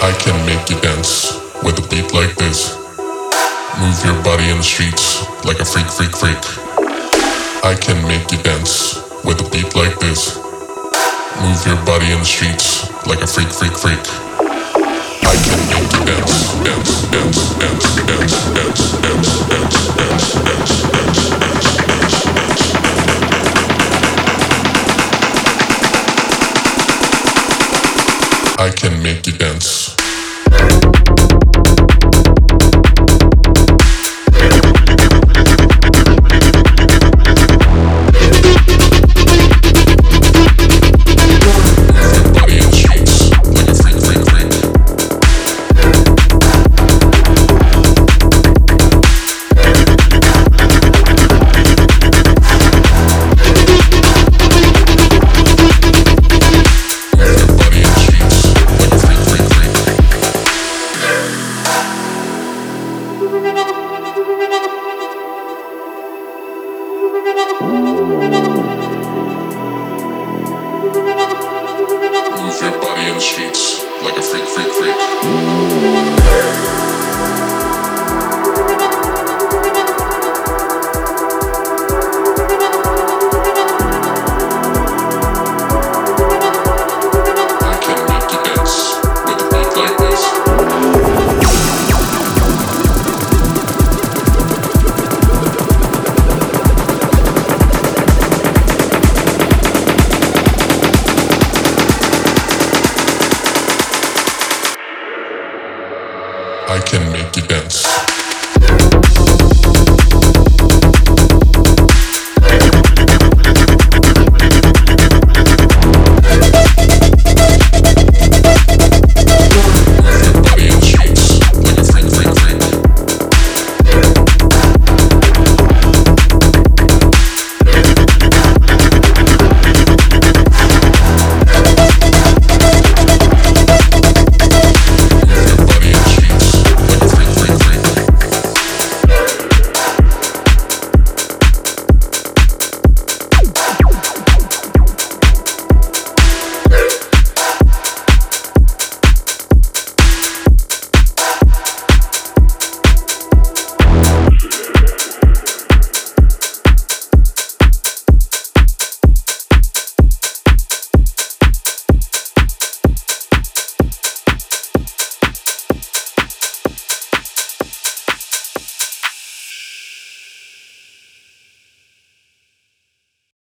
I can make you dance with a beat like this. Move your body in the streets like a freak, freak, freak. I can make you dance with a beat like this. Move your body in the streets like a freak, freak, freak. I can make you dance, dance, dance, dance, dance, dance, dance, dance, dance, dance, dance. dance, dance, dance. I can make you dance. In the streets like a freak, freak, freak. I can make you dance.